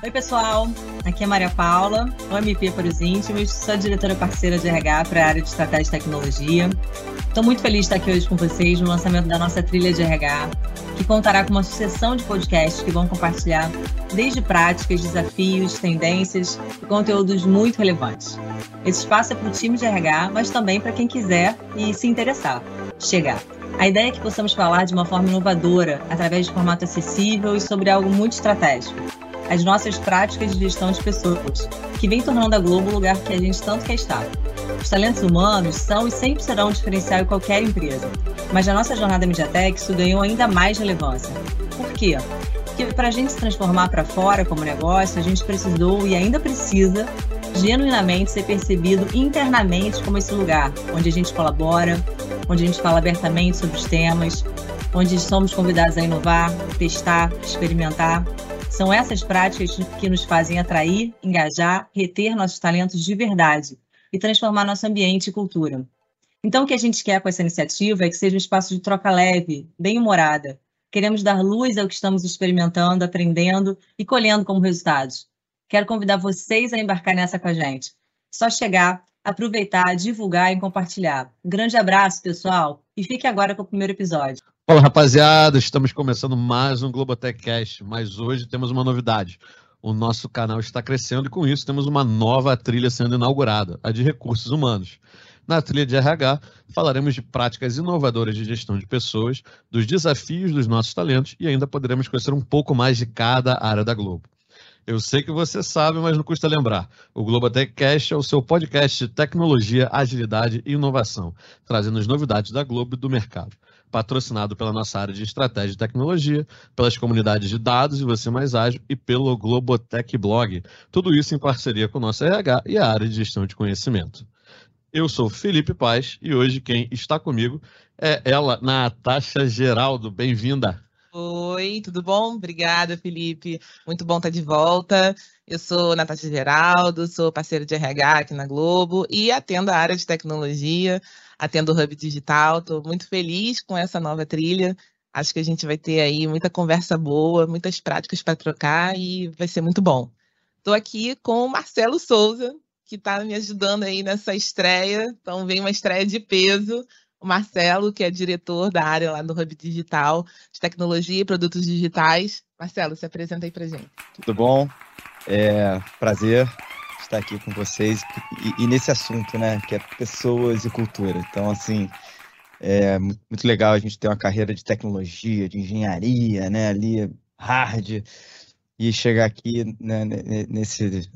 Oi, pessoal. Aqui é Maria Paula, OMP para os íntimos, sou diretora parceira de RH para a área de estratégia e tecnologia. Estou muito feliz de estar aqui hoje com vocês no lançamento da nossa trilha de RH, que contará com uma sucessão de podcasts que vão compartilhar desde práticas, desafios, tendências e conteúdos muito relevantes. Esse espaço é para o time de RH, mas também para quem quiser e se interessar chegar. A ideia é que possamos falar de uma forma inovadora, através de formato acessível e sobre algo muito estratégico as nossas práticas de gestão de pessoas, que vem tornando a Globo o lugar que a gente tanto quer estar. Os talentos humanos são e sempre serão um diferencial em qualquer empresa, mas na nossa jornada Mediatek isso ganhou ainda mais relevância. Por quê? Porque para a gente se transformar para fora como negócio, a gente precisou e ainda precisa genuinamente ser percebido internamente como esse lugar onde a gente colabora, onde a gente fala abertamente sobre os temas, onde somos convidados a inovar, testar, experimentar são essas práticas que nos fazem atrair, engajar, reter nossos talentos de verdade e transformar nosso ambiente e cultura. Então, o que a gente quer com essa iniciativa é que seja um espaço de troca leve, bem-humorada. Queremos dar luz ao que estamos experimentando, aprendendo e colhendo como resultados. Quero convidar vocês a embarcar nessa com a gente. Só chegar, aproveitar, divulgar e compartilhar. Um grande abraço, pessoal, e fique agora com o primeiro episódio. Fala rapaziada, estamos começando mais um Globotech Cast, mas hoje temos uma novidade. O nosso canal está crescendo e com isso temos uma nova trilha sendo inaugurada, a de recursos humanos. Na trilha de RH, falaremos de práticas inovadoras de gestão de pessoas, dos desafios dos nossos talentos e ainda poderemos conhecer um pouco mais de cada área da Globo. Eu sei que você sabe, mas não custa lembrar. O Globotech Cast é o seu podcast de tecnologia, agilidade e inovação, trazendo as novidades da Globo e do mercado patrocinado pela nossa área de estratégia e tecnologia, pelas comunidades de dados e você mais ágil e pelo Globotech Blog. Tudo isso em parceria com o nosso RH e a área de gestão de conhecimento. Eu sou Felipe Paz e hoje quem está comigo é ela, Natasha Geraldo. Bem-vinda. Oi, tudo bom? Obrigada, Felipe. Muito bom estar de volta. Eu sou Natasha Geraldo, sou parceira de RH aqui na Globo e atendo a área de tecnologia atendo o Hub Digital. Estou muito feliz com essa nova trilha. Acho que a gente vai ter aí muita conversa boa, muitas práticas para trocar e vai ser muito bom. Estou aqui com o Marcelo Souza, que está me ajudando aí nessa estreia. Então, vem uma estreia de peso. O Marcelo, que é diretor da área lá do Hub Digital, de tecnologia e produtos digitais. Marcelo, se apresenta aí para gente. Tudo bom? É prazer estar aqui com vocês e, e, nesse assunto, né, que é pessoas e cultura. Então, assim, é muito legal a gente ter uma carreira de tecnologia, de engenharia, né, ali hard e chegar aqui né, nesse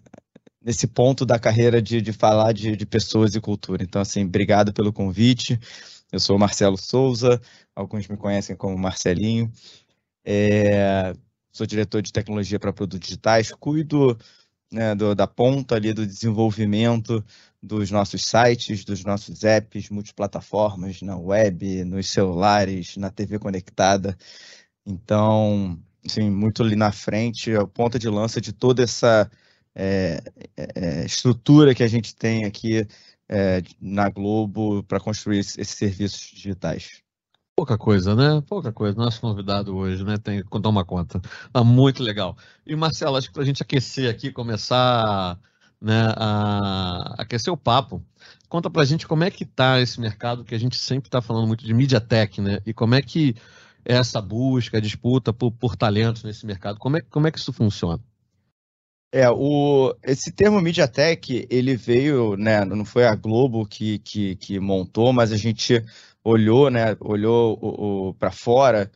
nesse ponto da carreira de, de falar de, de pessoas e cultura. Então, assim, obrigado pelo convite. Eu sou Marcelo Souza, alguns me conhecem como Marcelinho. É, sou diretor de tecnologia para produtos digitais, cuido né, do, da ponta ali do desenvolvimento dos nossos sites, dos nossos apps multiplataformas, na web, nos celulares, na TV conectada. Então, assim, muito ali na frente, a ponta de lança de toda essa é, é, estrutura que a gente tem aqui é, na Globo para construir esses serviços digitais. Pouca coisa, né? Pouca coisa. Nosso convidado hoje, né? Tem que contar uma conta. Ah, muito legal. E Marcelo, acho que para a gente aquecer aqui, começar né, a aquecer o papo, conta para a gente como é que está esse mercado que a gente sempre está falando muito de MediaTek, né? E como é que é essa busca, disputa por, por talentos nesse mercado, como é, como é que isso funciona? É, o, esse termo MediaTek, ele veio, né, não foi a Globo que, que, que montou, mas a gente olhou, né, olhou para fora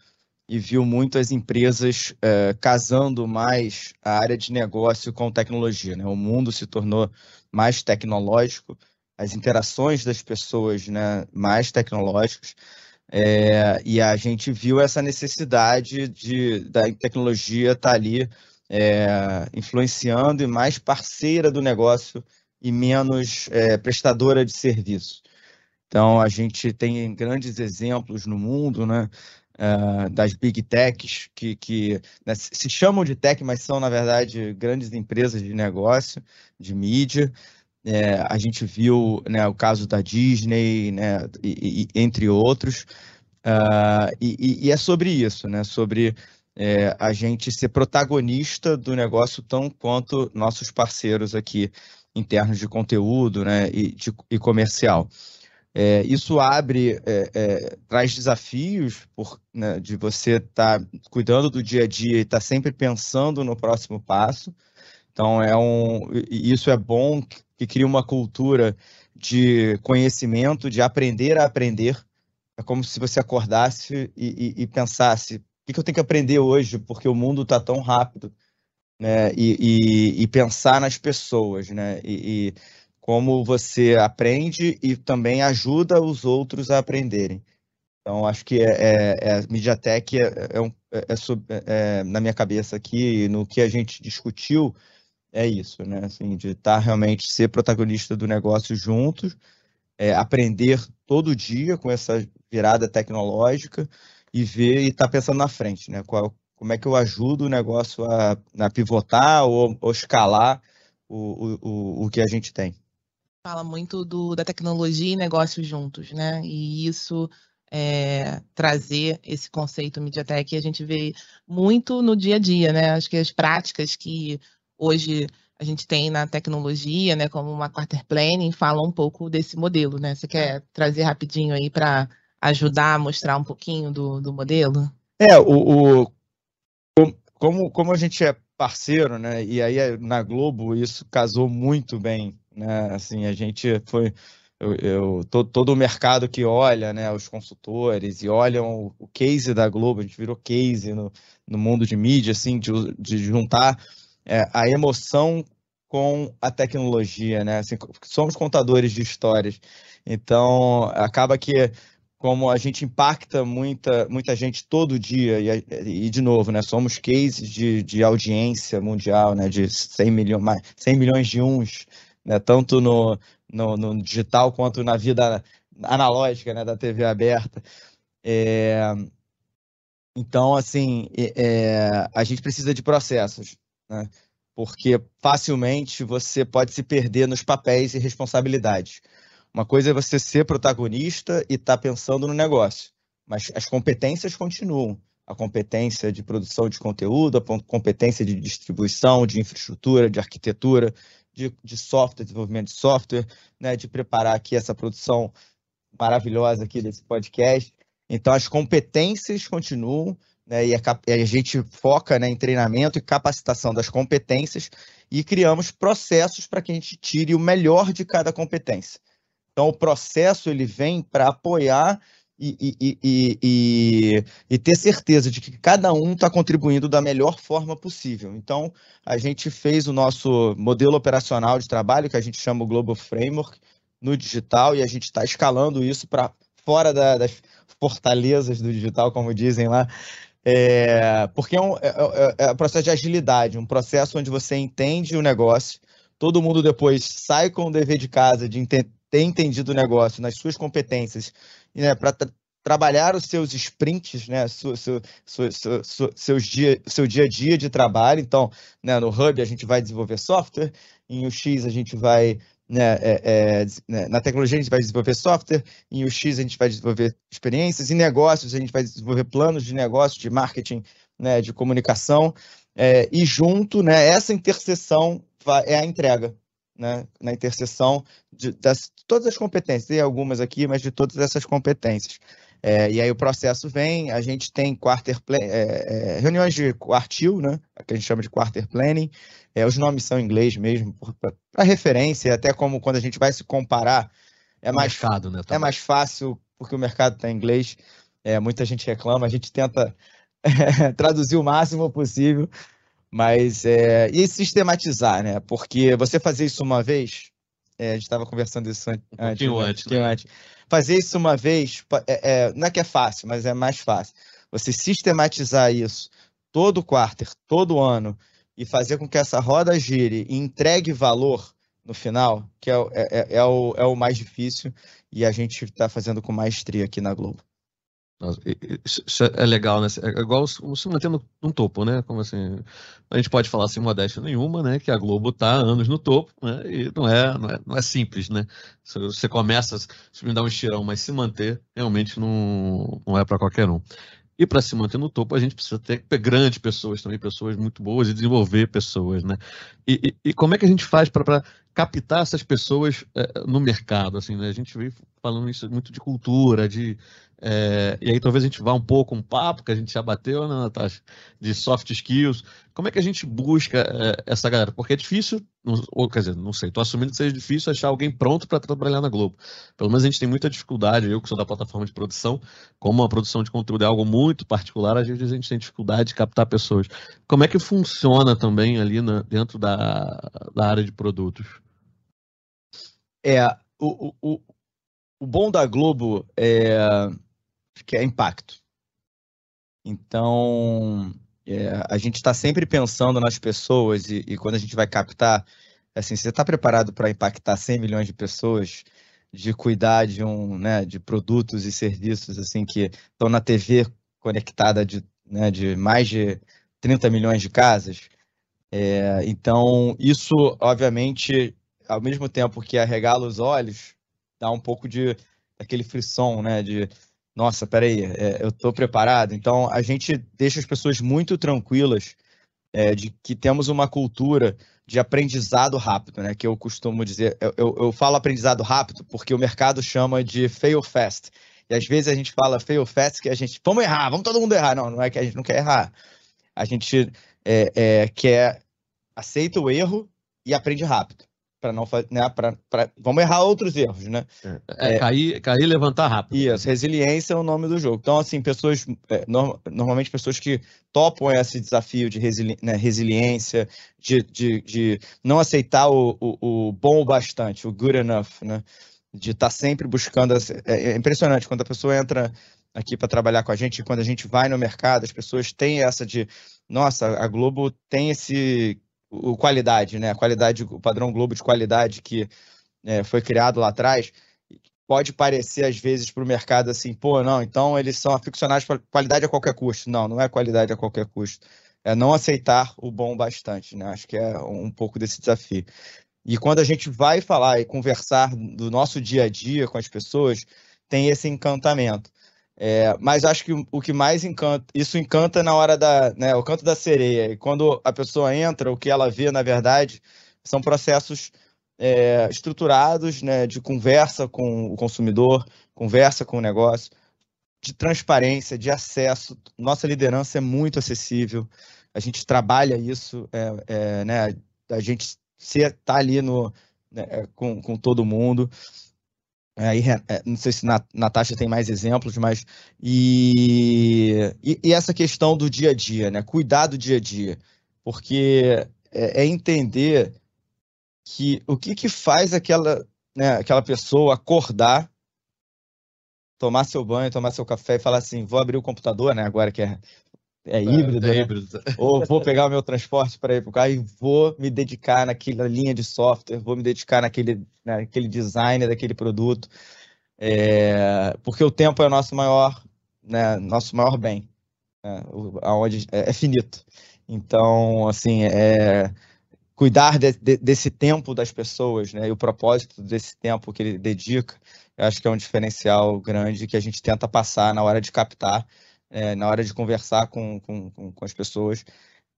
e viu muitas empresas é, casando mais a área de negócio com tecnologia. Né? O mundo se tornou mais tecnológico, as interações das pessoas né, mais tecnológicas, é, e a gente viu essa necessidade de, da tecnologia estar tá ali é, influenciando e mais parceira do negócio e menos prestadora de serviço. Então, a gente tem grandes exemplos no mundo, né? Uh, das big techs, que, que né, se chamam de tech, mas são, na verdade, grandes empresas de negócio, de mídia. É, a gente viu né, o caso da Disney, né, e, e, entre outros. Uh, e, e, é sobre isso, né, sobre é, a gente ser protagonista do negócio tão quanto nossos parceiros aqui internos de conteúdo né, e, de, e comercial. É, isso abre, é, é, traz desafios por, né, de você estar tá cuidando do dia a dia e estar tá sempre pensando no próximo passo. Então, é um, isso é bom, que cria uma cultura de conhecimento, de aprender a aprender. É como se você acordasse e, e, e pensasse: o que eu tenho que aprender hoje? Porque o mundo está tão rápido. Né? E, e, pensar nas pessoas, né? E, como você aprende e também ajuda os outros a aprenderem. Então, acho que é, é, é MediaTek é, é, é, é, é, na minha cabeça aqui, no que a gente discutiu, é isso, né? Assim, de estar tá realmente ser protagonista do negócio juntos, aprender todo dia com essa virada tecnológica e ver e estar tá pensando na frente, né? Qual, como é que eu ajudo o negócio a, a pivotar ou, ou escalar o, o, o que a gente tem fala muito do, da tecnologia e negócios juntos, né? E isso é, trazer esse conceito MediaTek a gente vê muito no dia a dia, né? Acho que as práticas que hoje a gente tem na tecnologia, né, como uma quarter planning, falam um pouco desse modelo, né? Você quer trazer rapidinho aí para ajudar a mostrar um pouquinho do, do modelo? É, o, o, como, como a gente é parceiro, né? E aí na Globo isso casou muito bem né? Assim, a gente foi eu, eu todo, todo, o mercado que olha, né, os consultores e olham o, o case da Globo, a gente virou case no, no mundo de mídia, assim, de, de juntar é, a emoção com a tecnologia, né? Assim, somos contadores de histórias, então acaba que como a gente impacta muita, muita gente todo dia, e, e de novo, né, somos cases de, de audiência mundial, né, de 100, milho, 100 milhões de uns, né, tanto no, no, no, digital quanto na vida analógica né, da TV aberta. É, então, assim, é, a gente precisa de processos, né, porque facilmente você pode se perder nos papéis e responsabilidades. Uma coisa é você ser protagonista e estar tá pensando no negócio, mas as competências continuam. A competência de produção de conteúdo, a competência de distribuição, de infraestrutura, de arquitetura, de, de software, desenvolvimento de software, né, de preparar aqui essa produção maravilhosa aqui desse podcast. Então, as competências continuam, né, e, a, a gente foca né, em treinamento e capacitação das competências e criamos processos para que a gente tire o melhor de cada competência. Então, o processo ele vem para apoiar e, e, e, e, ter certeza de que cada um está contribuindo da melhor forma possível. Então, a gente fez o nosso modelo operacional de trabalho, que a gente chama o Global Framework, no digital, e a gente está escalando isso para fora da, das fortalezas do digital, como dizem lá, é, porque é um, é, é, é um processo de agilidade, um processo onde você entende o negócio, todo mundo depois sai com o dever de casa de ter entendido o negócio nas suas competências né, para tra trabalhar os seus sprints, né, seu, seu, seu, seus dia, seu dia a dia de trabalho. Então, né, no Hub a gente vai desenvolver software, em UX a gente vai né, é, é, né, na tecnologia a gente vai desenvolver software, em UX a gente vai desenvolver experiências, em negócios a gente vai desenvolver planos de negócio, de marketing, né, de comunicação, é, e junto, né, essa interseção é a entrega né, na interseção de das, todas as competências, tem algumas aqui, mas de todas essas competências. É, e aí o processo vem, a gente tem quarter plan, é, é, reuniões de quartil, né, que a gente chama de quarter planning, é, os nomes são em inglês mesmo, para referência, até como quando a gente vai se comparar, é mais, mercado, né, é mais fácil, porque o mercado está em inglês, é, muita gente reclama, a gente tenta traduzir o máximo possível, mas é, e sistematizar, né? Porque você fazer isso uma vez, é, a gente estava conversando isso antes, um pouquinho né? antes, né? antes. Fazer isso uma vez, é, é, não é que é fácil, mas é mais fácil. Você sistematizar isso todo quarter, todo ano, e fazer com que essa roda gire e entregue valor no final, que é, é, é, é o, é o mais difícil, e a gente está fazendo com maestria aqui na Globo. Isso é legal, né? É igual se mantendo no topo, né? Como assim, a gente pode falar sem modéstia nenhuma, né? Que a Globo está anos no topo, né? E não é, não é, não é simples, né? Você começa, se me dá um estirão, mas se manter realmente não, não é para qualquer um. E para se manter no topo, a gente precisa ter grandes pessoas também, pessoas muito boas e desenvolver pessoas, né? E, e, e como é que a gente faz para captar essas pessoas é, no mercado? Assim, né? A gente vem falando isso muito de cultura, de é, e aí talvez a gente vá um pouco um papo que a gente já bateu, né, Natasha, de soft skills. Como é que a gente busca é, essa galera? Porque é difícil, ou quer dizer, não sei, estou assumindo que seja difícil achar alguém pronto para trabalhar na Globo. Pelo menos a gente tem muita dificuldade, eu que sou da plataforma de produção, como a produção de conteúdo é algo muito particular, às vezes a gente tem dificuldade de captar pessoas. Como é que funciona também ali na, dentro da, da área de produtos? É, o, o, o bom da Globo é que é impacto. Então, é, a gente está sempre pensando nas pessoas e, e, quando a gente vai captar, assim, você está preparado para impactar 100 milhões de pessoas, de cuidar de um, né, de produtos e serviços assim que estão na TV conectada de, né, de mais de 30 milhões de casas. É, então, isso, obviamente, ao mesmo tempo que arregala os olhos, dá um pouco de aquele frisson, né, de nossa, peraí, é, eu estou preparado. Então, a gente deixa as pessoas muito tranquilas é, de que temos uma cultura de aprendizado rápido, né? Que eu costumo dizer, eu, eu, eu, falo aprendizado rápido porque o mercado chama de fail fast. E às vezes a gente fala fail fast que a gente, vamos errar, vamos todo mundo errar. Não, não é que a gente não quer errar. A gente é, é, quer, aceita o erro e aprende rápido para não fazer, né, pra, pra, vamos errar outros erros, né? É, é, cair, cair e levantar rápido. Isso, resiliência é o nome do jogo. Então, assim, pessoas, é, no, normalmente pessoas que topam esse desafio de resili, né, resiliência, de, de, de, não aceitar o, o, o, bom o bastante, o good enough, né? De estar tá sempre buscando. É, é impressionante quando a pessoa entra aqui para trabalhar com a gente, quando a gente vai no mercado, as pessoas têm essa de, nossa, a Globo tem esse o qualidade, né? A qualidade, o padrão Globo de qualidade que é, foi criado lá atrás, pode parecer às vezes para o mercado assim, pô, não, então eles são aficionados para qualidade a qualquer custo. Não, não é qualidade a qualquer custo. É não aceitar o bom bastante, né? Acho que é um pouco desse desafio. E quando a gente vai falar e conversar do nosso dia a dia com as pessoas, tem esse encantamento. É, mas acho que o que mais encanta, isso encanta na hora da, né, o canto da sereia. E quando a pessoa entra, o que ela vê, na verdade, são processos é, estruturados, né, de conversa com o consumidor, conversa com o negócio, de transparência, de acesso. Nossa liderança é muito acessível. A gente trabalha isso, é, é né, a gente está ali no, né, com, com todo mundo. Aí, é, não sei se Natasha tem mais exemplos, mas. E, e, e, essa questão do dia a dia, né? Cuidar do dia a dia. Porque é, é entender que o que, que faz aquela, né, aquela pessoa acordar, tomar seu banho, tomar seu café e falar assim: vou abrir o computador, né? Agora que é é, é híbrido, é, né? híbrido. ou vou pegar o meu transporte para ir para o carro e vou me dedicar naquela linha de software, vou me dedicar naquele, naquele design daquele produto, é, porque o tempo é o nosso maior, né, nosso maior bem, né, aonde é, é, finito. Então, assim, é cuidar de, de, desse tempo das pessoas, né, e o propósito desse tempo que ele dedica, eu acho que é um diferencial grande que a gente tenta passar na hora de captar é, na hora de conversar com, com, com as pessoas.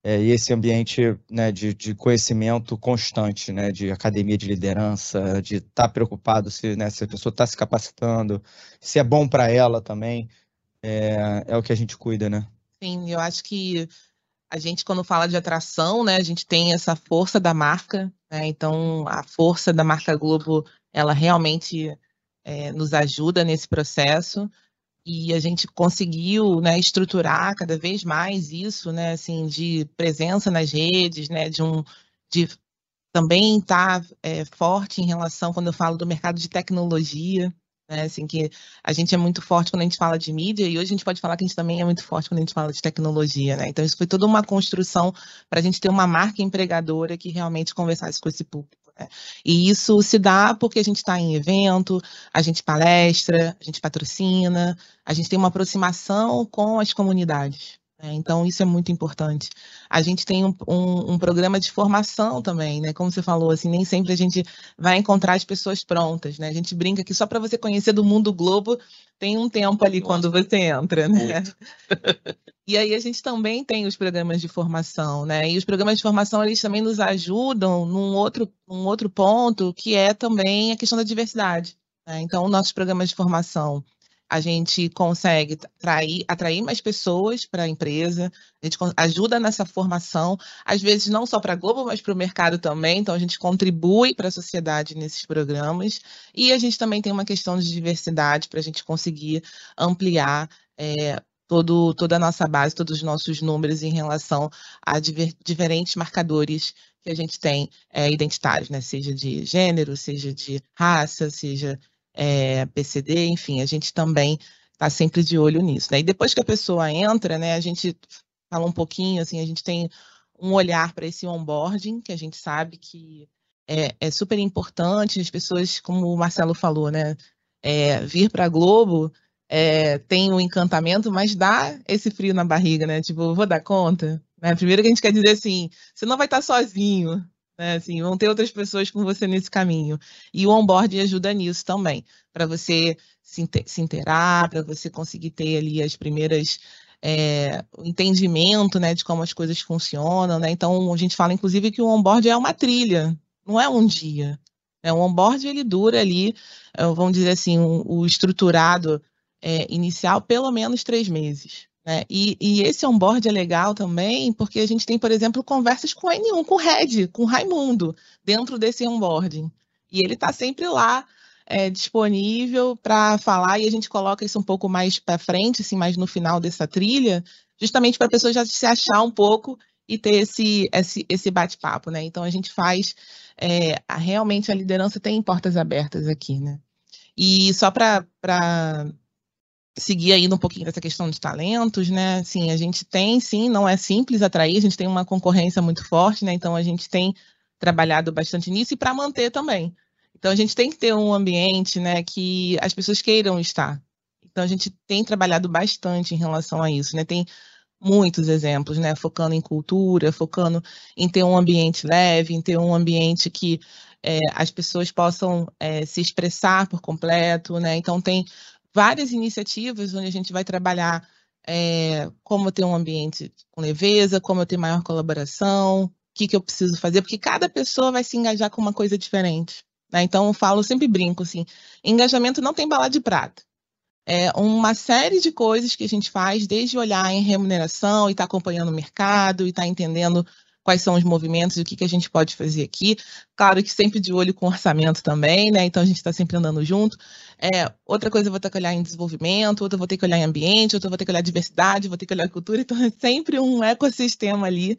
É, e esse ambiente né, de, de, conhecimento constante, né, de academia de liderança, de estar tá preocupado se, né, se a pessoa está se capacitando, se é bom para ela também, é, é, o que a gente cuida, né? Sim, eu acho que a gente, quando fala de atração, né, a gente tem essa força da marca, né, então a força da marca Globo, ela realmente é, nos ajuda nesse processo e a gente conseguiu né, estruturar cada vez mais isso, né, assim, de presença nas redes, né, de um de também estar tá, é, forte em relação quando eu falo do mercado de tecnologia, né, assim que a gente é muito forte quando a gente fala de mídia e hoje a gente pode falar que a gente também é muito forte quando a gente fala de tecnologia, né? Então isso foi toda uma construção para a gente ter uma marca empregadora que realmente conversasse com esse público. E isso se dá porque a gente está em evento, a gente palestra, a gente patrocina, a gente tem uma aproximação com as comunidades. Né? Então, isso é muito importante. A gente tem um, um, um, programa de formação também, né? Como você falou, assim, nem sempre a gente vai encontrar as pessoas prontas, né? A gente brinca que só para você conhecer do mundo globo tem um tempo ali Nossa. quando você entra, né? e aí a gente também tem os programas de formação, né? E os programas de formação, eles também nos ajudam num outro, um outro ponto, que é também a questão da diversidade. Né? Então, nossos programas de formação, a gente consegue atrair, atrair mais pessoas para a empresa, a gente ajuda nessa formação, às vezes não só para a Globo, mas para o mercado também, então a gente contribui para a sociedade nesses programas, e a gente também tem uma questão de diversidade para a gente conseguir ampliar é, todo, toda a nossa base, todos os nossos números em relação a diver, diferentes marcadores que a gente tem é, identitários, né? seja de gênero, seja de raça, seja é, PCD, enfim, a gente também está sempre de olho nisso. Né? E depois que a pessoa entra, né, a gente fala um pouquinho, assim, a gente tem um olhar para esse onboarding, que a gente sabe que é, é, super importante, as pessoas, como o Marcelo falou, né, é, vir para a Globo é, tem um encantamento, mas dá esse frio na barriga, né? Tipo, vou dar conta. Né? Primeiro que a gente quer dizer assim, você não vai estar sozinho, né? Assim, vão ter outras pessoas com você nesse caminho. E o onboarding ajuda nisso também, para você se, inteirar, para você conseguir ter ali as primeiras é, o entendimento né, de como as coisas funcionam. Né? Então, a gente fala, inclusive, que o onboard é uma trilha, não é um dia. Né? O onboard ele dura ali, é, vamos dizer assim, um, o estruturado é, inicial, pelo menos três meses. Né? E, e, esse onboard é legal também, porque a gente tem, por exemplo, conversas com o N1, com o Red, com o Raimundo, dentro desse onboarding. E ele está sempre lá é, disponível para falar, e a gente coloca isso um pouco mais para frente, assim, mais no final dessa trilha, justamente para a pessoa já se achar um pouco e ter esse, esse, esse bate-papo, né? Então a gente faz é, realmente a liderança tem portas abertas aqui, né? E só para seguir ainda um pouquinho dessa questão de talentos, né? Sim, a gente tem, sim, não é simples atrair, a gente tem uma concorrência muito forte, né? Então a gente tem trabalhado bastante nisso e para manter também. Então a gente tem que ter um ambiente, né, que as pessoas queiram estar. Então a gente tem trabalhado bastante em relação a isso, né? Tem muitos exemplos, né? Focando em cultura, focando em ter um ambiente leve, em ter um ambiente que é, as pessoas possam é, se expressar por completo, né? Então tem várias iniciativas onde a gente vai trabalhar é, como ter um ambiente com leveza, como ter maior colaboração, o que, que eu preciso fazer, porque cada pessoa vai se engajar com uma coisa diferente. Né? Então, eu falo, sempre brinco assim: engajamento não tem bala de prata. É uma série de coisas que a gente faz, desde olhar em remuneração e estar tá acompanhando o mercado e estar tá entendendo quais são os movimentos e o que, que a gente pode fazer aqui. Claro que sempre de olho com orçamento também, né? Então a gente está sempre andando junto. É, outra coisa eu vou ter que olhar em desenvolvimento, outra eu vou ter que olhar em ambiente, outra eu vou ter que olhar diversidade, vou ter que olhar cultura. Então é sempre um ecossistema ali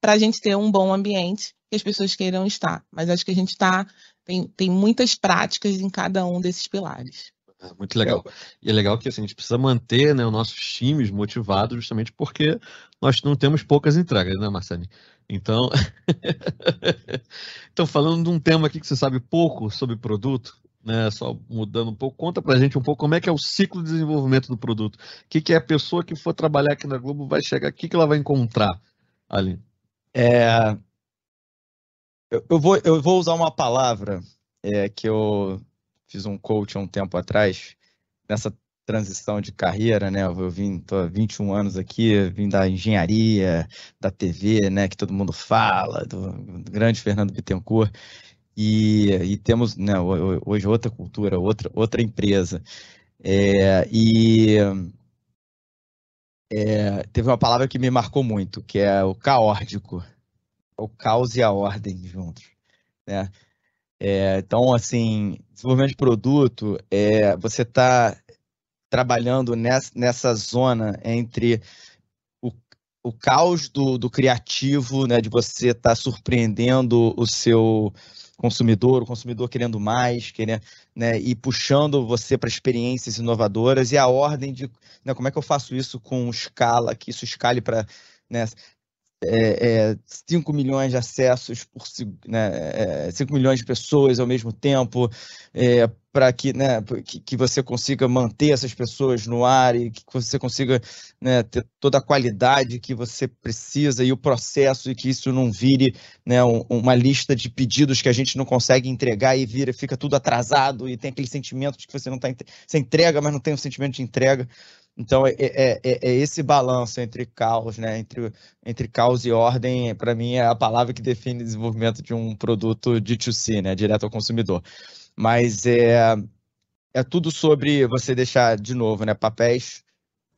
para a gente ter um bom ambiente que as pessoas queiram estar. Mas acho que a gente está tem, tem muitas práticas em cada um desses pilares. É, muito legal. E é legal que assim, a gente precisa manter né, os nossos times motivados justamente porque nós não temos poucas entregas, né, Marcelo? Então, então, falando de um tema aqui que você sabe pouco sobre produto, né, só mudando um pouco, conta pra gente um pouco como é que é o ciclo de desenvolvimento do produto. O que, que é a pessoa que for trabalhar aqui na Globo vai chegar, o que, que ela vai encontrar ali? É, eu, eu, vou, eu vou usar uma palavra é, que eu fiz um coach há um tempo atrás, nessa transição de carreira, né? Eu vim, tô há 21 anos aqui, vim da engenharia, da TV, né? Que todo mundo fala, do, grande Fernando Bittencourt. E, e temos né, hoje outra cultura, outra, outra empresa. É, e é, teve uma palavra que me marcou muito, que é o caórdico. O caos e a ordem juntos. Né? É, então, assim, desenvolvimento de produto, é, você está trabalhando nessa, nessa zona entre o, o caos do, do criativo, né, de você estar tá surpreendendo o seu consumidor, o consumidor querendo mais, querendo, né, e puxando você para experiências inovadoras, e a ordem de né, como é que eu faço isso com escala, que isso escale para. Né, é, é, 5 milhões de acessos por né, é, 5 milhões de pessoas ao mesmo tempo, é, para que, né, que, que, você consiga manter essas pessoas no ar e que você consiga né, ter toda a qualidade que você precisa e o processo e que isso não vire né, um, uma lista de pedidos que a gente não consegue entregar e vira, fica tudo atrasado e tem aquele sentimento de que você não está você entrega, mas não tem o sentimento de entrega. Então, é, é, é, é, esse balanço entre caos, né? entre, entre caos e ordem, para mim, é a palavra que define o desenvolvimento de um produto D2C, né? direto ao consumidor. Mas é, é tudo sobre você deixar, de novo, né? papéis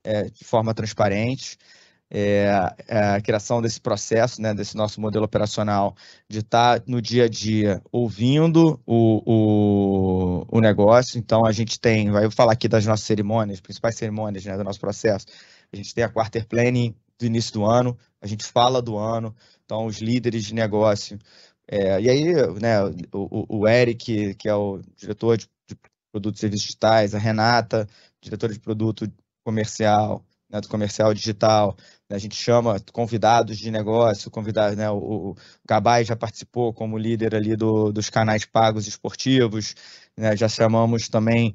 é, de forma transparente, é, é, a criação desse processo, né, desse nosso modelo operacional, de estar tá no dia a dia ouvindo o, o, o, negócio. Então, a gente tem, vai falar aqui das nossas cerimônias, principais cerimônias né, do nosso processo. A gente tem a quarter planning do início do ano, a gente fala do ano, então, os líderes de negócio. É, e aí, né, o, o, Eric, que é o diretor de, de produtos e serviços digitais, a Renata, diretora de produto comercial, né, do comercial digital. Né, a gente chama convidados de negócio, convidados, né, o, Gabay já participou como líder ali do, dos canais pagos esportivos, né, já chamamos também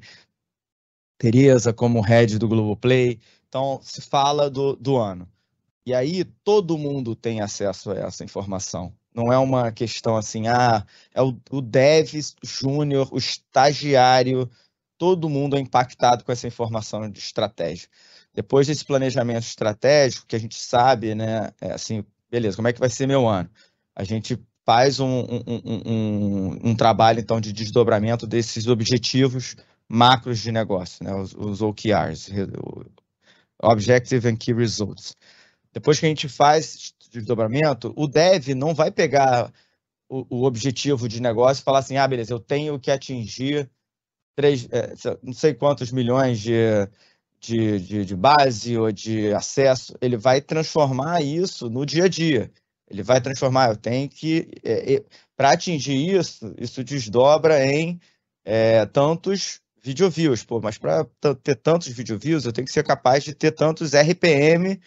Tereza como head do Globoplay. Então, se fala do, do ano. E aí, todo mundo tem acesso a essa informação. Não é uma questão assim, ah, é o, o dev júnior, o estagiário, todo mundo é impactado com essa informação de estratégia. Depois desse planejamento estratégico, que a gente sabe, né, é assim, beleza, como é que vai ser meu ano? A gente faz um, um, um, um trabalho, então, de desdobramento desses objetivos macros de negócio, né, os, os OKRs, Objective and Key Results. Depois que a gente faz desdobramento, o dev não vai pegar o, o objetivo de negócio e falar assim, ah, beleza, eu tenho que atingir três, é, não sei quantos milhões de de, de, de base ou de acesso, ele vai transformar isso no dia a dia. Ele vai transformar, eu tenho que. É, é, Para atingir isso, isso desdobra em é, tantos video views. Pô, mas para ter tantos video views, eu tenho que ser capaz de ter tantos RPM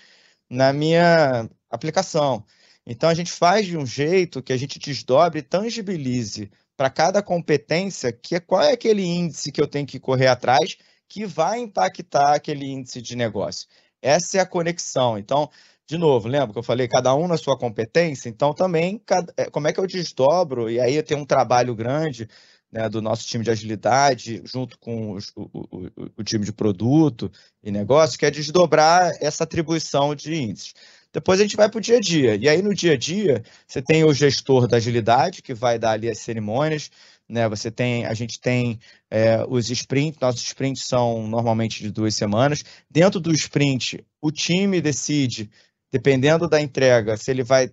na minha aplicação. Então a gente faz de um jeito que a gente desdobre tangibilize para cada competência que é, qual é aquele índice que eu tenho que correr atrás que vai impactar aquele índice de negócio. Essa é a conexão. Então, de novo, lembra que eu falei, cada um na sua competência? Então, também, é, como é que eu desdobro? E aí tem um trabalho grande né, do nosso time de agilidade, junto com o, o, o, time de produto e negócio, que é desdobrar essa atribuição de índices. Depois a gente vai para o dia a dia. E aí, no dia a dia, você tem o gestor da agilidade, que vai dar ali as cerimônias, né? Você tem, a gente tem é, os sprints, nossos sprints são normalmente de duas semanas. Dentro do sprint, o time decide, dependendo da entrega, se ele vai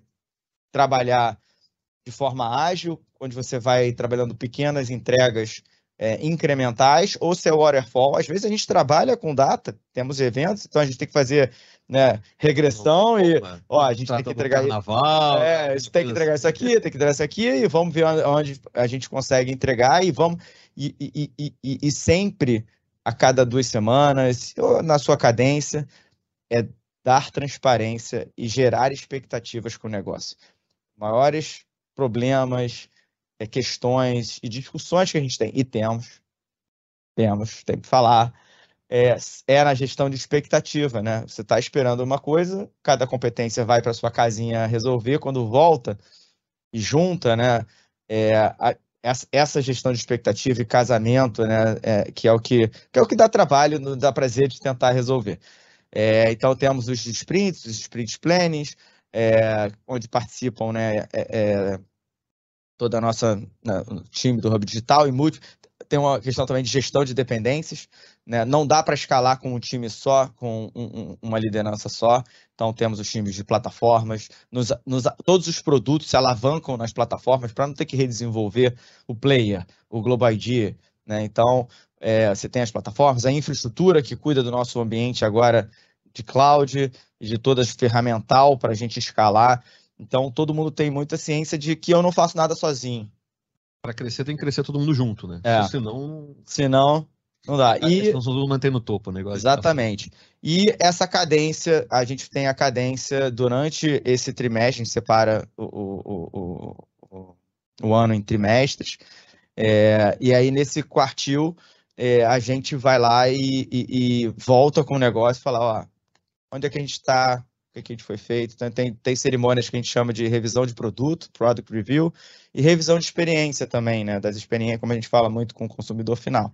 trabalhar de forma ágil, onde você vai trabalhando pequenas entregas é, incrementais, ou se é waterfall. Às vezes a gente trabalha com data, temos eventos, então a gente tem que fazer né, regressão e ó, a gente tem que entregar carnaval, é, gente tem que entregar isso aqui, tem que entregar isso aqui e vamos ver onde a gente consegue entregar e vamos e, e, e, e sempre a cada duas semanas na sua cadência é dar transparência e gerar expectativas com o negócio. Maiores problemas, é, questões e discussões que a gente tem e temos, temos, tem que falar é, é na gestão de expectativa, né? Você está esperando uma coisa, cada competência vai para sua casinha resolver, quando volta e junta, né? É, a, essa gestão de expectativa e casamento, né? É, que é o que, que é o que dá trabalho, dá prazer de tentar resolver. É, então temos os sprints, os sprint plannings, é, onde participam, né? Toda a nossa né, time do Hub Digital e muito tem uma questão também de gestão de dependências. Né? Não dá para escalar com um time só, com um, um, uma liderança só. Então, temos os times de plataformas. Nos, nos, todos os produtos se alavancam nas plataformas para não ter que redesenvolver o player, o Global ID. Né? Então, é, você tem as plataformas, a infraestrutura que cuida do nosso ambiente agora de cloud de todas ferramental para a gente escalar. Então, todo mundo tem muita ciência de que eu não faço nada sozinho para crescer tem que crescer todo mundo junto, né? É. Senão. Senão. Não dá. E não no topo o negócio. Exatamente. E essa cadência, a gente tem a cadência durante esse trimestre, a gente separa o, o, o, o ano em trimestres. É, e aí, nesse quartil, é, a gente vai lá e, e, e, volta com o negócio e fala, ó, onde é que a gente está, que, a gente foi feito. Então, tem, tem cerimônias que a gente chama de revisão de produto, product review, e revisão de experiência também, né? Das experiências, como a gente fala muito com o consumidor final.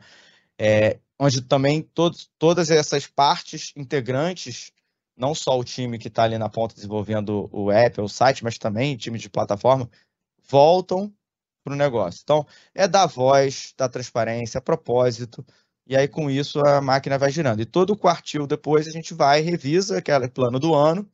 É, onde também todos, todas essas partes integrantes, não só o time que está ali na ponta desenvolvendo o app, o site, mas também o time de plataforma, voltam para o negócio. Então, é dar voz, dar transparência, propósito, e aí com isso a máquina vai girando. E todo o quartil depois a gente vai, revisa aquele plano do ano,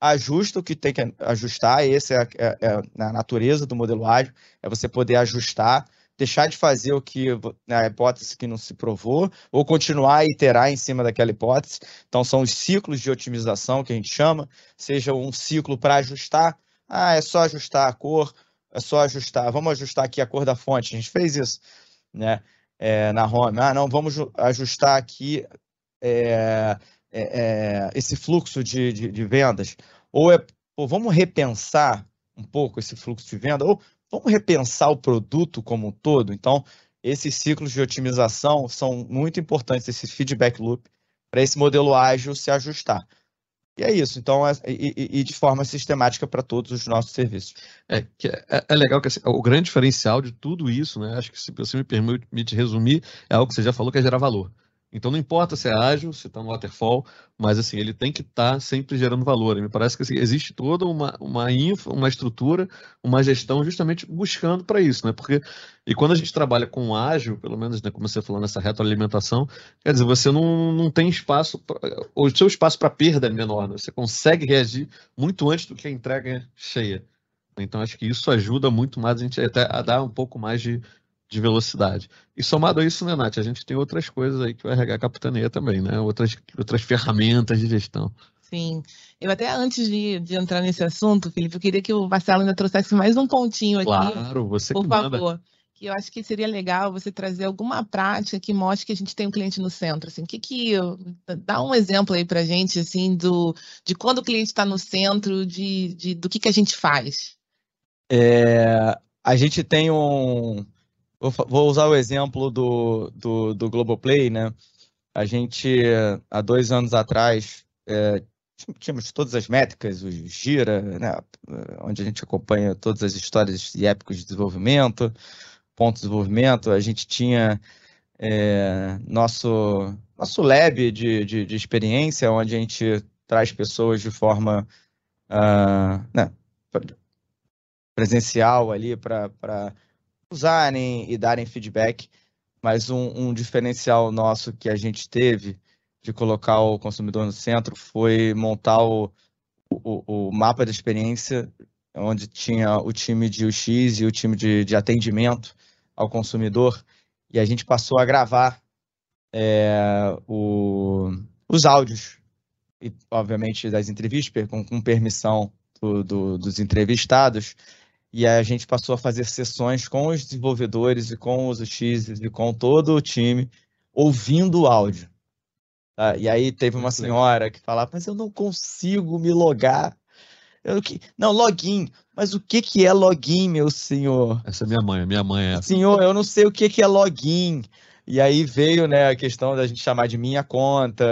ajusta o que tem que ajustar, essa é, é, é a natureza do modelo ágil, é você poder ajustar, deixar de fazer o que né, a hipótese que não se provou, ou continuar a iterar em cima daquela hipótese. Então, são os ciclos de otimização que a gente chama, seja um ciclo para ajustar, ah, é só ajustar a cor, é só ajustar, vamos ajustar aqui a cor da fonte, a gente fez isso, né? É, na home, ah, não, vamos ajustar aqui é, é, é, esse fluxo de, de, de, vendas, ou é, pô, vamos repensar um pouco esse fluxo de venda, ou vamos repensar o produto como um todo. Então, esses ciclos de otimização são muito importantes, esse feedback loop, para esse modelo ágil se ajustar. E é isso, então, é, e, e, de forma sistemática para todos os nossos serviços. É, é, é legal que assim, o grande diferencial de tudo isso, né? Acho que se você me permite resumir, é algo que você já falou que é gerar valor. Então não importa se é ágil, se está no waterfall, mas assim, ele tem que estar tá sempre gerando valor. E me parece que assim, existe toda uma, uma infra, uma estrutura, uma gestão justamente buscando para isso, né? Porque, e quando a gente trabalha com ágil, pelo menos, né, como você falou nessa retroalimentação, quer dizer, você não, não tem espaço, pra, o seu espaço para perda é menor, né? você consegue reagir muito antes do que a entrega é cheia. Então, acho que isso ajuda muito mais a gente até a dar um pouco mais de, de velocidade. E somado a isso, né, Nath, a gente tem outras coisas aí que o RH capitaneia também, né? Outras, outras ferramentas de gestão. Sim. Eu até antes de, de entrar nesse assunto, Felipe, eu queria que o Marcelo ainda trouxesse mais um pontinho aqui. Claro, você por que favor. Manda. Que eu acho que seria legal você trazer alguma prática que mostre que a gente tem um cliente no centro. Assim, que que dá um exemplo aí para gente assim do de quando o cliente está no centro, de, de do que que a gente faz. É, a gente tem um Vou, vou usar o exemplo do, do, do Globoplay, né? A gente, há dois anos atrás, é, tínhamos todas as métricas, o Gira, né? onde a gente acompanha todas as histórias e épicos de desenvolvimento, pontos de desenvolvimento. A gente tinha é, nosso, nosso lab de, de, de, experiência, onde a gente traz pessoas de forma uh, né, presencial ali para usarem e darem feedback, mas um, um, diferencial nosso que a gente teve de colocar o consumidor no centro foi montar o, o, o mapa de experiência, onde tinha o time de UX e o time de, de atendimento ao consumidor, e a gente passou a gravar é, o, os áudios, e obviamente das entrevistas, com, com permissão do, do, dos entrevistados, e a gente passou a fazer sessões com os desenvolvedores e com os UX e com todo o time, ouvindo o áudio. Tá? E aí teve uma senhora que falava, mas eu não consigo me logar. Eu, não, login. Mas o que, que é login, meu senhor? Essa é minha mãe, minha mãe é. Senhor, eu não sei o que, que é login. E aí veio né, a questão da gente chamar de minha conta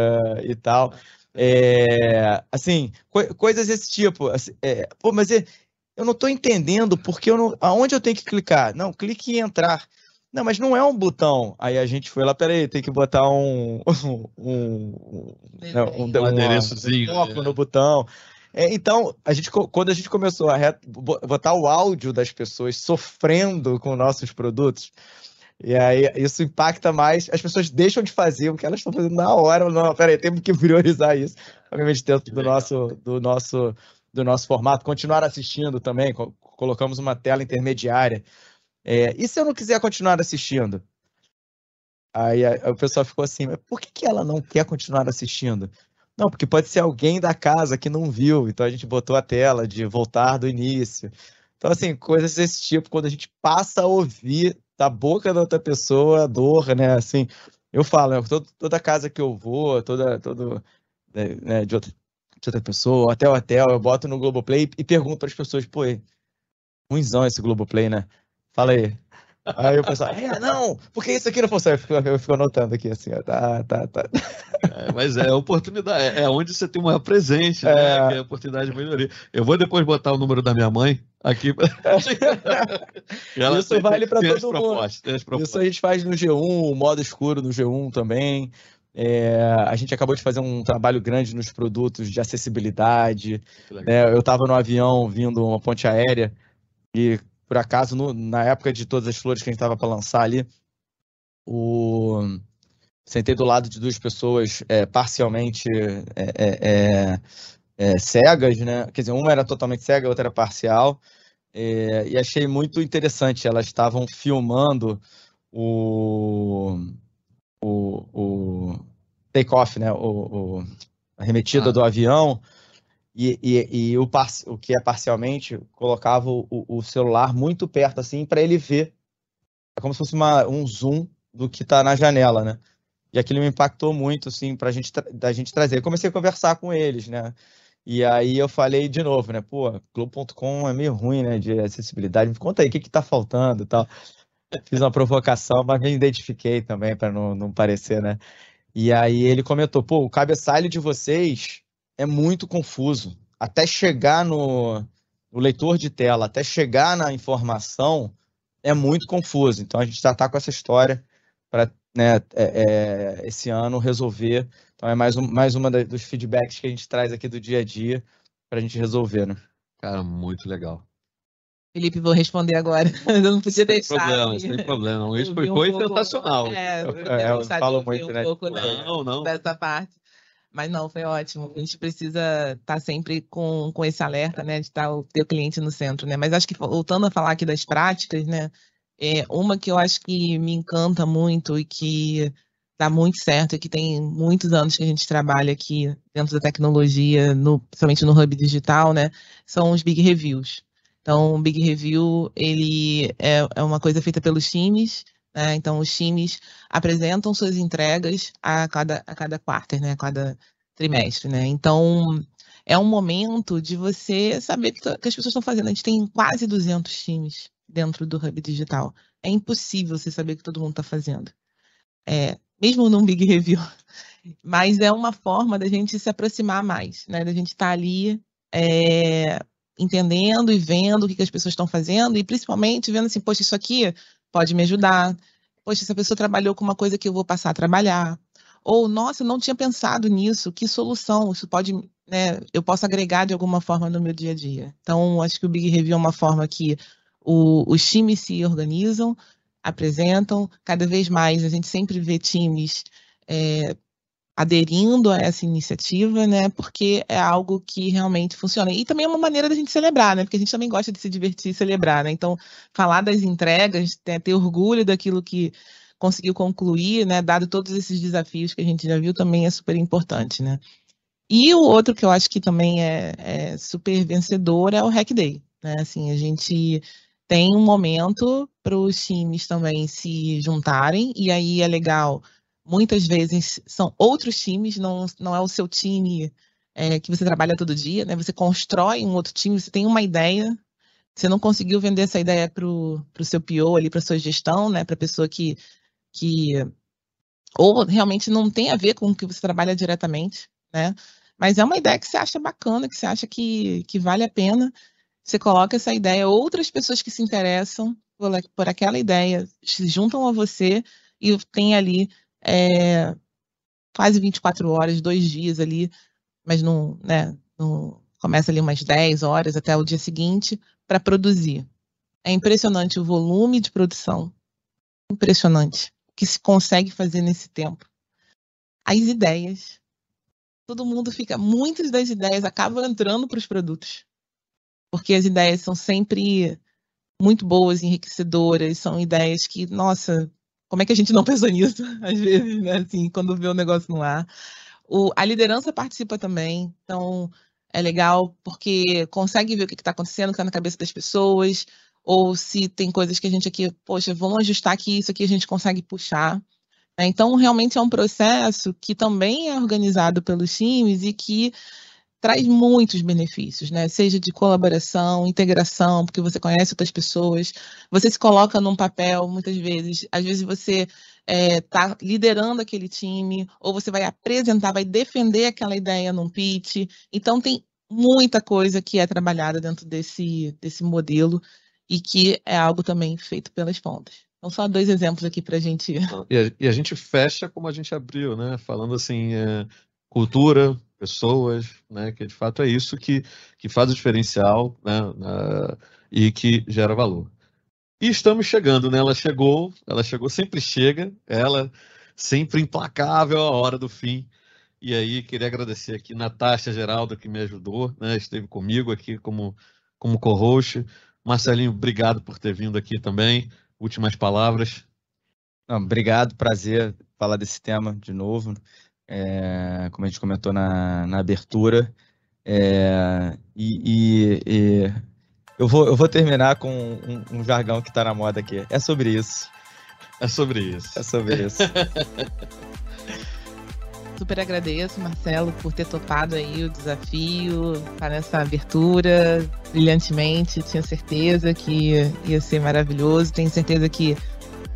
e tal. É, assim, co coisas desse tipo. Assim, é, pô, mas é, eu não estou entendendo porque eu não, aonde eu tenho que clicar? Não, clique em entrar. Não, mas não é um botão. Aí a gente foi lá, peraí, tem que botar um um, um, um, um adereçozinho um foco né? no botão. É, então, a gente, quando a gente começou a botar o áudio das pessoas sofrendo com nossos produtos, e aí isso impacta mais, as pessoas deixam de fazer o que elas estão fazendo na hora. Não, peraí, temos que priorizar isso, obviamente, dentro do nosso, do nosso do nosso formato, continuar assistindo também, colocamos uma tela intermediária. É, e se eu não quiser continuar assistindo? Aí, aí o pessoal ficou assim, mas por que, que ela não quer continuar assistindo? Não, porque pode ser alguém da casa que não viu, então a gente botou a tela de voltar do início. Então, assim, coisas desse tipo, quando a gente passa a ouvir da boca da outra pessoa a dor, né? Assim, eu falo, né, toda, toda casa que eu vou, toda, todo, né, né de, outra, de outra pessoa, até o hotel, eu boto no Globoplay e pergunto para as pessoas, pô, ruimzão esse Globoplay, né? Fala aí. Aí o pessoal, é, não, porque isso aqui não funciona. Eu fico, eu fico anotando aqui assim, ó, tá, tá, tá. É, mas é oportunidade, é onde você tem uma presente, né? É... É a oportunidade de melhoria. Eu vou depois botar o número da minha mãe aqui. isso vale para todo mundo. Isso a gente faz no G1, modo escuro no G1 também. É, a gente acabou de fazer um trabalho grande nos produtos de acessibilidade. Né? Eu estava no avião vindo uma ponte aérea e por acaso, no, na época de todas as flores que a gente estava para lançar ali, o... sentei do lado de duas pessoas é, parcialmente é, é, é, é cegas, né? Quer dizer, uma era totalmente cega, a outra era parcial. E achei muito interessante. Elas estavam filmando o, o, o take-off, né? O, o, a remetida ah. do avião e, e, e o, o, que é parcialmente colocava o, o celular muito perto, assim, para ele ver. É como se fosse uma, um zoom do que está na janela, né? E aquilo me impactou muito, assim, para gente, da gente trazer. Eu comecei a conversar com eles, né? E aí eu falei de novo, né? Pô, Globo.com é meio ruim, né? De acessibilidade. Me conta aí, o que que tá faltando e tal. Fiz uma provocação, mas me identifiquei também, para não, não parecer, né? E aí ele comentou, pô, o cabeçalho de vocês é muito confuso. Até chegar no, no leitor de tela, até chegar na informação, é muito confuso. Então a gente já está com essa história para né, é, é, esse ano resolver. Então é mais, um, mais uma dos feedbacks que a gente traz aqui do dia a dia para a gente resolver, né? Cara, muito legal. Felipe, vou responder agora. Eu não podia deixar. Sem problema, sem problema. Isso foi, um foi pouco, sensacional. É, eu, é, eu falo muito, um né? Pouco, né? Não, não. Dessa parte. Mas não, foi ótimo. A gente precisa estar tá sempre com, com esse alerta, né, de estar o teu cliente no centro, né? Mas acho que voltando a falar aqui das práticas, né, é uma que eu acho que me encanta muito e que dá muito certo e que tem muitos anos que a gente trabalha aqui dentro da tecnologia, no, principalmente no hub digital, né, são os big reviews. Então, o big review ele é, é uma coisa feita pelos times né? Então, os times apresentam suas entregas a cada, a cada quarter, né? a cada trimestre. Né? Então, é um momento de você saber que, que as pessoas estão fazendo. A gente tem quase 200 times dentro do Hub Digital. É impossível você saber o que todo mundo está fazendo. É, mesmo num Big Review. Mas é uma forma da gente se aproximar mais, né? Da gente estar tá ali é, entendendo e vendo o que, que as pessoas estão fazendo e principalmente vendo assim, poxa, isso aqui pode me ajudar. Poxa, essa pessoa trabalhou com uma coisa que eu vou passar a trabalhar. Ou, nossa, eu não tinha pensado nisso, que solução isso pode, né, eu posso agregar de alguma forma no meu dia a dia. Então, acho que o Big Review é uma forma que o, os times se organizam, apresentam, cada vez mais a gente sempre vê times é, aderindo a essa iniciativa, né? Porque é algo que realmente funciona. E também é uma maneira da gente celebrar, né? Porque a gente também gosta de se divertir e celebrar, né? Então, falar das entregas, né? ter orgulho daquilo que conseguiu concluir, né? Dado todos esses desafios que a gente já viu, também é super importante, né? E o outro que eu acho que também é, é super vencedor é o Hack Day, né? Assim, a gente tem um momento para os times também se juntarem, e aí é legal muitas vezes são outros times, não, não é o seu time é, que você trabalha todo dia, né? Você constrói um outro time, você tem uma ideia, você não conseguiu vender essa ideia para o seu PO ali, para sua gestão, né? Para a pessoa que, que ou realmente não tem a ver com o que você trabalha diretamente, né? Mas é uma ideia que você acha bacana, que você acha que, que vale a pena. Você coloca essa ideia, outras pessoas que se interessam por, por aquela ideia se juntam a você e tem ali é, quase 24 horas, dois dias ali, mas não, né, não começa ali umas 10 horas até o dia seguinte para produzir. É impressionante o volume de produção, impressionante, que se consegue fazer nesse tempo. As ideias, todo mundo fica, muitas das ideias acabam entrando para os produtos, porque as ideias são sempre muito boas, enriquecedoras, são ideias que, nossa, como é que a gente não pensou nisso, às vezes, né? Assim, quando vê o negócio no ar. O, a liderança participa também, então é legal porque consegue ver o que está acontecendo, o que está na cabeça das pessoas, ou se tem coisas que a gente aqui, poxa, vamos ajustar aqui, isso aqui a gente consegue puxar. Então, realmente é um processo que também é organizado pelos times e que traz muitos benefícios, né? Seja de colaboração, integração, porque você conhece outras pessoas, você se coloca num papel, muitas vezes, às vezes você está é, liderando aquele time, ou você vai apresentar, vai defender aquela ideia num pitch. Então tem muita coisa que é trabalhada dentro desse, desse modelo e que é algo também feito pelas pontas. Então, só dois exemplos aqui para a gente. E a, e a, gente fecha como a gente abriu, né? Falando assim, é, cultura, pessoas, né? Que de fato é isso que, que faz o diferencial né? e que gera valor. E estamos chegando, né? Ela chegou, ela chegou, sempre chega, ela sempre implacável a hora do fim. E aí, queria agradecer aqui Natasha Geraldo, que me ajudou, né? Esteve comigo aqui como, como co-host. Marcelinho, obrigado por ter vindo aqui também. Últimas palavras. Não, obrigado, prazer falar desse tema de novo é, como a gente comentou na, na abertura. É, e, e, e, eu, vou, eu vou terminar com um, um jargão que está na moda aqui. É sobre isso. É sobre isso. É sobre isso. Super agradeço, Marcelo, por ter topado aí o desafio, tá nessa abertura brilhantemente. Tinha certeza que ia ser maravilhoso. Tenho certeza que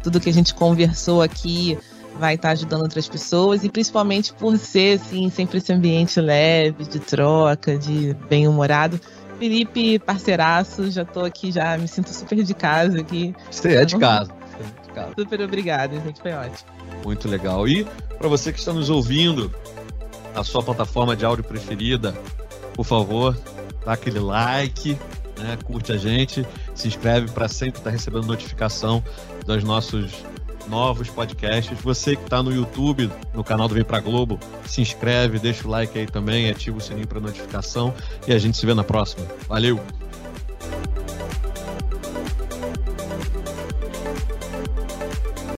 tudo que a gente conversou aqui vai estar tá ajudando outras pessoas e principalmente por ser assim sempre esse ambiente leve de troca, de bem humorado. Felipe, parceiraço, já estou aqui, já me sinto super de casa aqui. Você é de casa. Super obrigada, gente, foi ótimo. Muito legal. E para você que está nos ouvindo, a sua plataforma de áudio preferida, por favor, dá aquele like, né, curte a gente, se inscreve para sempre estar recebendo notificação dos nossos novos podcasts. Você que está no YouTube, no canal do Vem Pra Globo, se inscreve, deixa o like aí também, ativa o sininho para notificação e a gente se vê na próxima. Valeu!